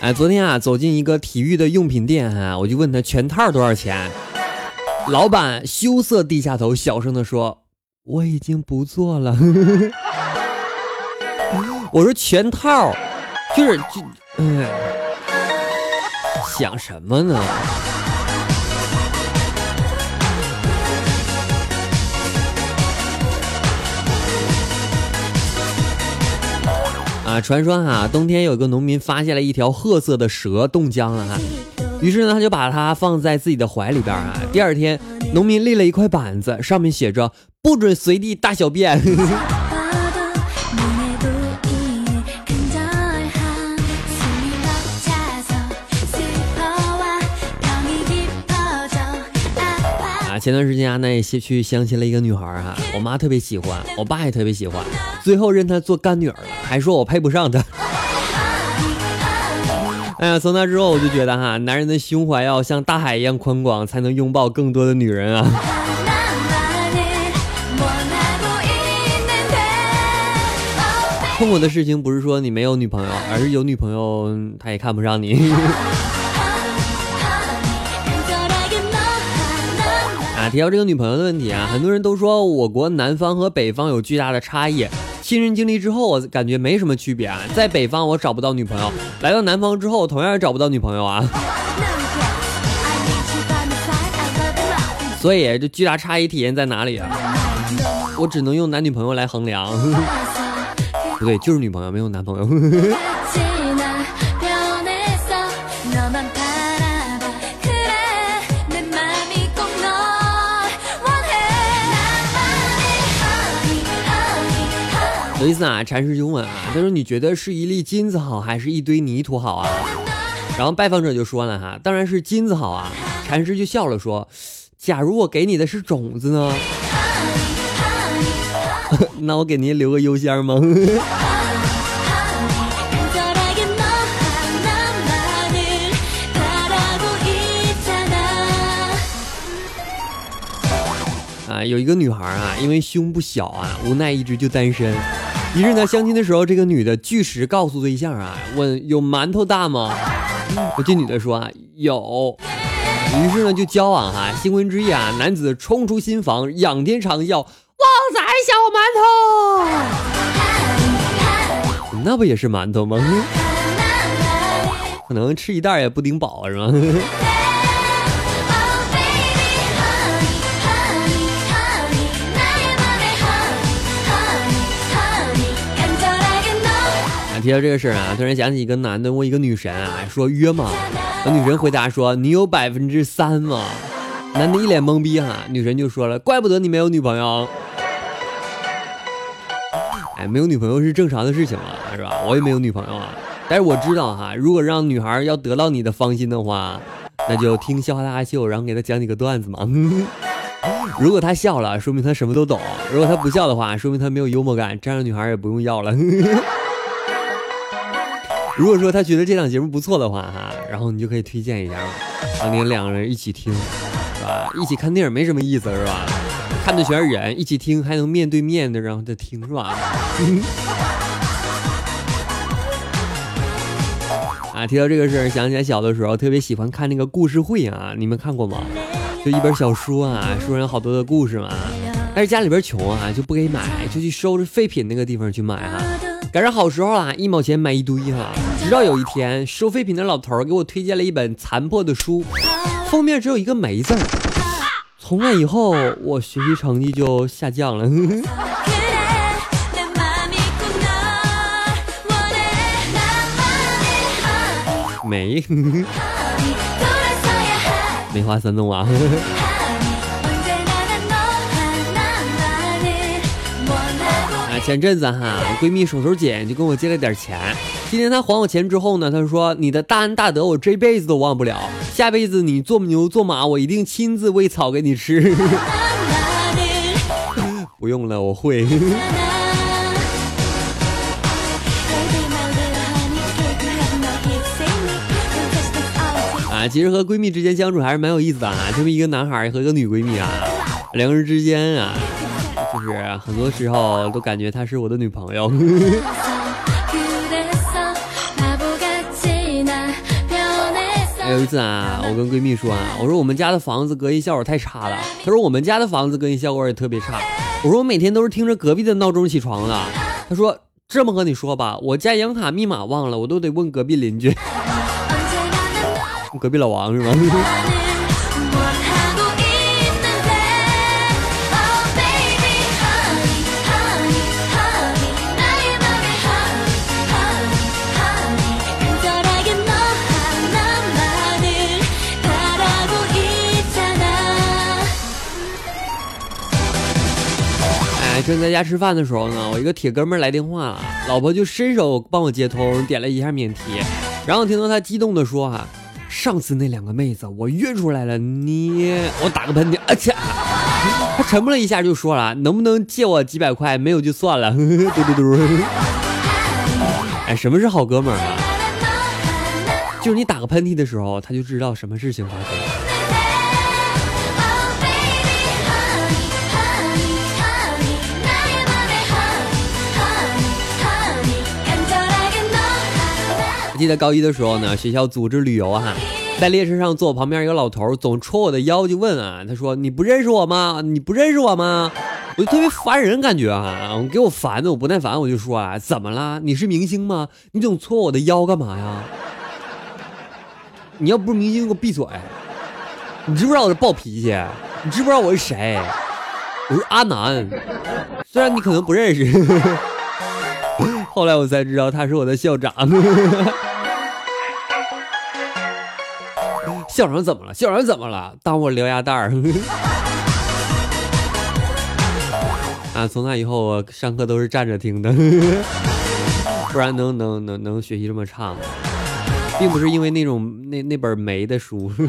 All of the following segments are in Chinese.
哎，昨天啊，走进一个体育的用品店啊，我就问他全套多少钱。老板羞涩低下头，小声的说：“我已经不做了。”我说全套，就是就，嗯，想什么呢？传说哈，冬天有个农民发现了一条褐色的蛇冻僵了哈，于是呢，他就把它放在自己的怀里边啊。第二天，农民立了一块板子，上面写着“不准随地大小便”。前段时间啊，那也去相亲了一个女孩哈，我妈特别喜欢，我爸也特别喜欢，最后认她做干女儿了，还说我配不上她。哎呀，从那之后我就觉得哈，男人的胸怀要像大海一样宽广，才能拥抱更多的女人啊。痛苦的事情不是说你没有女朋友，而是有女朋友她也看不上你。提到这个女朋友的问题啊，很多人都说我国南方和北方有巨大的差异。亲身经历之后，我感觉没什么区别啊。在北方我找不到女朋友，来到南方之后同样也找不到女朋友啊。所以这巨大差异体现在哪里啊？我只能用男女朋友来衡量。不对，就是女朋友，没有男朋友。有意思啊！禅师就问啊，他说：“你觉得是一粒金子好，还是一堆泥土好啊？”然后拜访者就说了哈：“当然是金子好啊！”禅师就笑了说：“假如我给你的是种子呢？那我给您留个邮箱吗？” 啊，有一个女孩啊，因为胸不小啊，无奈一直就单身。于是呢，相亲的时候，这个女的据实告诉对象啊，问有馒头大吗？我这女的说啊有。于是呢就交往哈，新婚之夜啊，男子冲出新房，仰天长啸：“旺仔小馒头！”那不也是馒头吗？可能吃一袋也不顶饱是吗？提到这个事儿啊，突然想起一个男的问一个女神啊，说约吗？那女神回答说：“你有百分之三吗？”男的一脸懵逼哈，女神就说了：“怪不得你没有女朋友。”哎，没有女朋友是正常的事情嘛，是吧？我也没有女朋友啊，但是我知道哈，如果让女孩要得到你的芳心的话，那就听笑话大秀，然后给她讲几个段子嘛。如果她笑了，说明她什么都懂；如果她不笑的话，说明她没有幽默感，这样的女孩也不用要了。如果说他觉得这档节目不错的话，哈，然后你就可以推荐一下嘛，当年两个人一起听，是吧？一起看电影没什么意思，是吧？看的全是人，一起听还能面对面的，然后再听，是吧？啊，提到这个事儿，想起来小的时候特别喜欢看那个故事会啊，你们看过吗？就一本小说啊，书上有好多的故事嘛，但是家里边穷啊，就不给买，就去收着废品那个地方去买哈。赶上好时候啊，一毛钱买一堆哈。直到有一天，收废品的老头给我推荐了一本残破的书，封面只有一个没字。从那以后，我学习成绩就下降了。没，梅花三弄啊。前阵子哈，我闺蜜手头紧，就跟我借了点钱。今天她还我钱之后呢，她说：“你的大恩大德，我这辈子都忘不了。下辈子你做牛做马，我一定亲自喂草给你吃。”不用了，我会。啊，其实和闺蜜之间相处还是蛮有意思的啊，这么一个男孩和一个女闺蜜啊，两个人之间啊。就是很多时候都感觉她是我的女朋友。有一次啊，我跟闺蜜说啊，我说我们家的房子隔音效果太差了。她说我们家的房子隔音效果也特别差。我说我每天都是听着隔壁的闹钟起床的。她说这么和你说吧，我家银行卡密码忘了，我都得问隔壁邻居。隔壁老王是吗？正在家吃饭的时候呢，我一个铁哥们来电话了，老婆就伸手帮我接通，点了一下免提，然后听到他激动的说：“哈，上次那两个妹子我约出来了，你我打个喷嚏，啊切！”他沉默了一下就说了：“能不能借我几百块？没有就算了。”嘟嘟嘟。哎，什么是好哥们儿啊？就是你打个喷嚏的时候，他就知道什么事情发生了。记得高一的时候呢，学校组织旅游哈，在列车上坐我旁边一个老头，总戳我的腰，就问啊，他说你不认识我吗？你不认识我吗？我就特别烦人，感觉啊，给我烦的，我不耐烦，我就说啊，怎么了？你是明星吗？你总戳我的腰干嘛呀？你要不是明星，给我闭嘴！你知不知道我是暴脾气？你知不知道我是谁？我是阿南，虽然你可能不认识。后来我才知道他是我的校长。校长怎么了？校长怎么了？当我獠牙蛋儿。啊！从那以后我上课都是站着听的，不然能能能能学习这么差吗？并不是因为那种那那本没的书。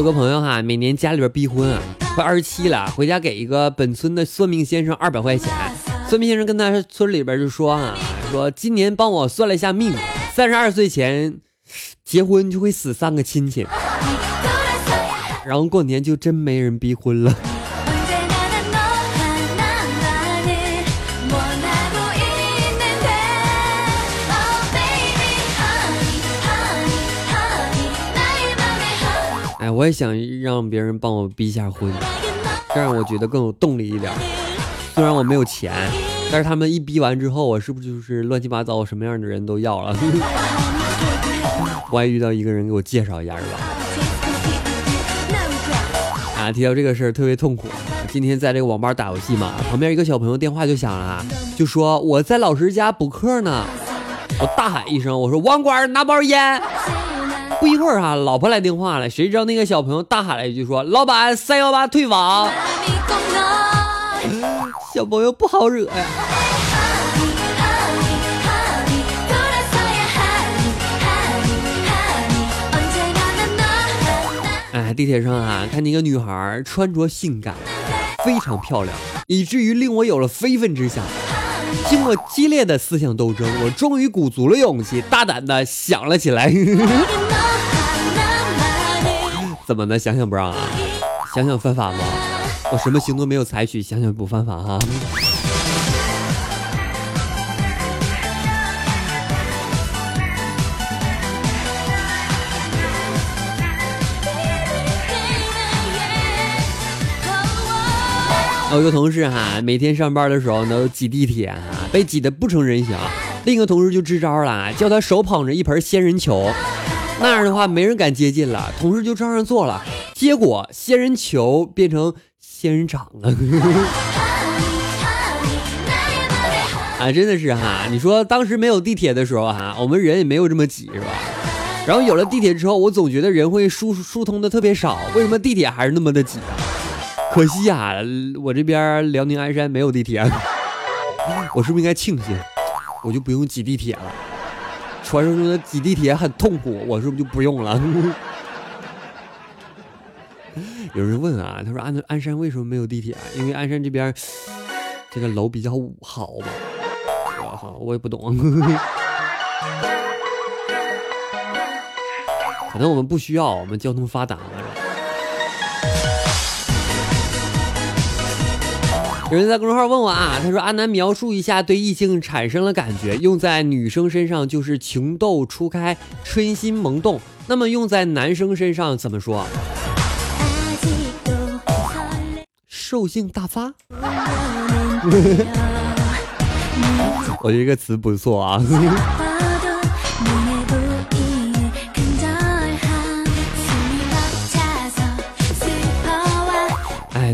有个朋友哈，每年家里边逼婚啊，快二十七了，回家给一个本村的算命先生二百块钱。算命先生跟他村里边就说啊，说今年帮我算了一下命，三十二岁前结婚就会死三个亲戚，然后过年就真没人逼婚了。哎我也想让别人帮我逼一下婚，这样我觉得更有动力一点。虽然我没有钱，但是他们一逼完之后，我是不是就是乱七八糟什么样的人都要了？万一遇到一个人给我介绍一下是吧？啊，提到这个事儿特别痛苦。今天在这个网吧打游戏嘛，旁边一个小朋友电话就响了，就说我在老师家补课呢。我大喊一声，我说网管拿包烟。不一会儿哈，老婆来电话了，谁知道那个小朋友大喊了一句说：“老板，三幺八退网。” 小朋友不好惹呀。哎，地铁上啊，看见一个女孩穿着性感，非常漂亮，以至于令我有了非分之想。经过激烈的思想斗争，我终于鼓足了勇气，大胆的想了起来。怎么的？想想不让啊？想想犯法吗？我什么行动没有采取，想想不犯法哈。有一个同事哈，每天上班的时候呢挤地铁啊，被挤得不成人形。另一个同事就支招了，叫他手捧着一盆仙人球。那样的话，没人敢接近了，同事就照样做了，结果仙人球变成仙人掌了。啊，真的是哈！你说当时没有地铁的时候哈，我们人也没有这么挤，是吧？然后有了地铁之后，我总觉得人会疏疏通的特别少，为什么地铁还是那么的挤啊？可惜呀，我这边辽宁鞍山没有地铁，我是不是应该庆幸，我就不用挤地铁了？传说中的挤地铁很痛苦，我是不是就不用了？有人问啊，他说鞍鞍山为什么没有地铁？因为鞍山这边这个楼比较好嘛。我好，我也不懂。可能我们不需要，我们交通发达了。有人在公众号问我啊，他说阿南描述一下对异性产生了感觉，用在女生身上就是情窦初开、春心萌动，那么用在男生身上怎么说？兽性大发，我觉得这个词不错啊。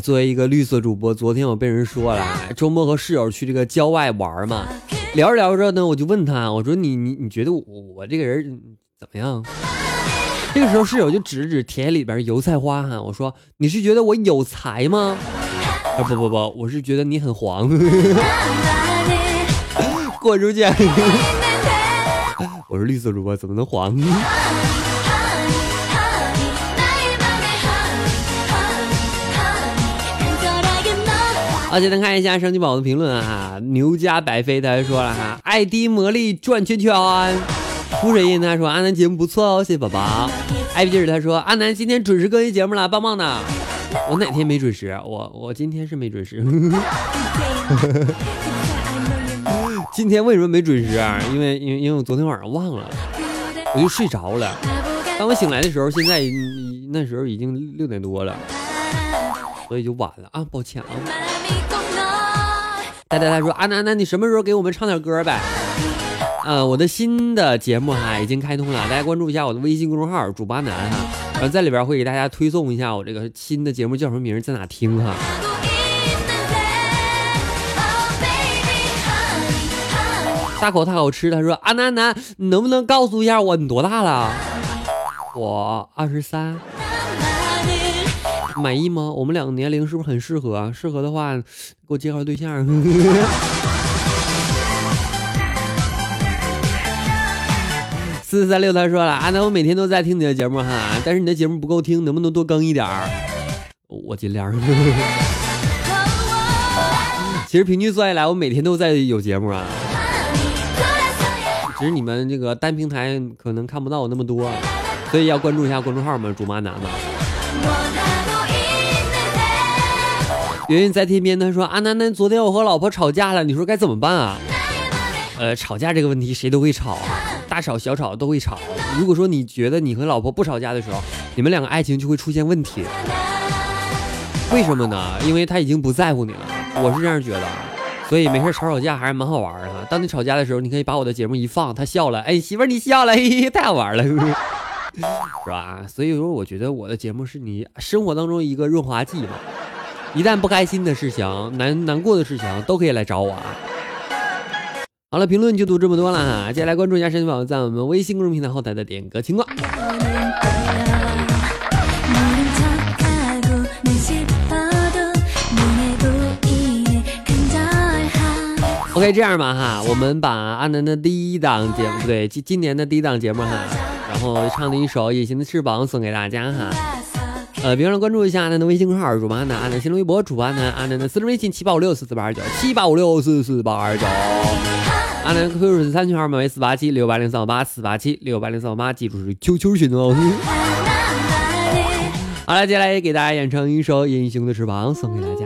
作为一个绿色主播，昨天我被人说了，周末和室友去这个郊外玩嘛，聊着聊着呢，我就问他，我说你你你觉得我我这个人怎么样？这个时候室友就指指田里边油菜花哈，我说你是觉得我有才吗？啊不不不，我是觉得你很黄，滚出去！我是绿色主播，怎么能黄？好，简单看一下升级宝的评论啊，牛家白飞他说了哈，爱迪魔力转圈圈。浮水印他说阿南节目不错哦，谢谢宝宝。艾比劲他说阿南今天准时更新节目了，棒棒的。我哪天没准时？我我今天是没准时。今天为什么没准时啊？因为因为因为我昨天晚上忘了，我就睡着了。当我醒来的时候，现在那时候已经六点多了，所以就晚了啊，抱歉啊。呆呆他说阿南南，你什么时候给我们唱点歌呗？呃，我的新的节目哈已经开通了，大家关注一下我的微信公众号主八男哈，然后在里边会给大家推送一下我这个新的节目叫什么名，在哪听哈。大口大口吃，他说阿南南，你能不能告诉一下我你多大了？我二十三，满意吗？我们两个年龄是不是很适合？适合的话，给我介绍对象。四四三六他说了，啊，那我每天都在听你的节目哈，但是你的节目不够听，能不能多更一点儿？我尽量。其实平均算下来，我每天都在有节目啊，只是你们这个单平台可能看不到我那么多，所以要关注一下公众号嘛，主妈男嘛。圆圆在天边他说，阿南南昨天我和老婆吵架了，你说该怎么办啊？呃，吵架这个问题谁都会吵啊。大吵小吵都会吵。如果说你觉得你和老婆不吵架的时候，你们两个爱情就会出现问题。为什么呢？因为他已经不在乎你了。我是这样觉得，所以没事吵吵架还是蛮好玩的。当你吵架的时候，你可以把我的节目一放，他笑了，哎，媳妇你笑了，嘿嘿太好玩了，是吧？所以说，我觉得我的节目是你生活当中一个润滑剂嘛。一旦不开心的事情、难难过的事情，都可以来找我啊。好了，评论就读这么多了哈，接下来关注一下神奇宝宝在我们微信公众平台后台的点歌情况。OK，这样吧哈，我们把阿南的第一档节目，不对，今今年的第一档节目哈，然后唱的一首《隐形的翅膀》送给大家哈。呃，别忘了关注一下阿南的微信号主播阿南，阿南新浪微博主播阿南，阿南的私人微信七八五六四四八二九，七八五六四四八二九。阿南 QQ 是三群号码为四八七六八零三五八四八七六八零三五八，记住是 QQ 群哦。好了，接下来也给大家演唱一首《隐形的翅膀》，送给大家。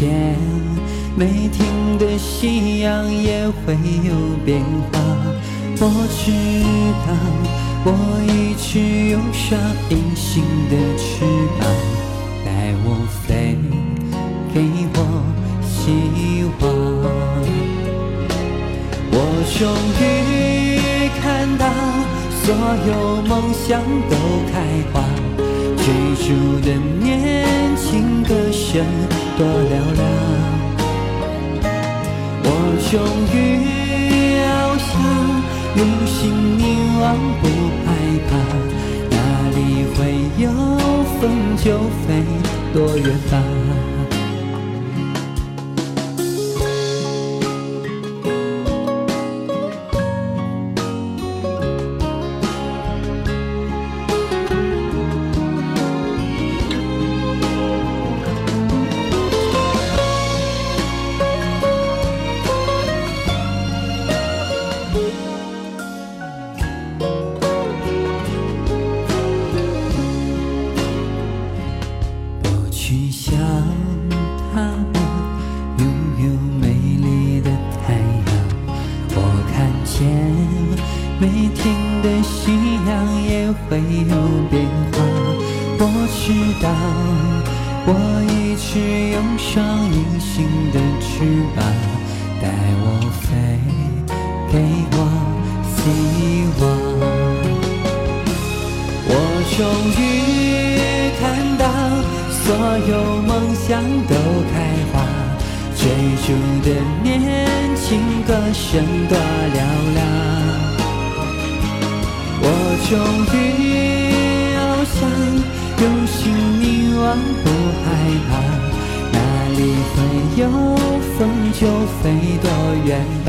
见。每天的夕阳也会有变化。我知道，我一直有双隐形的翅膀，带我飞，给我希望。我终于看到，所有梦想都开花，追逐的年轻歌声多嘹亮。我终于翱翔，用心凝望，不害怕，哪里会有风就飞多远吧。飞，给我希望。我终于看到，所有梦想都开花，追逐的年轻歌声多嘹亮。我终于翱翔，用心凝望，不害怕，你会有风就飞多远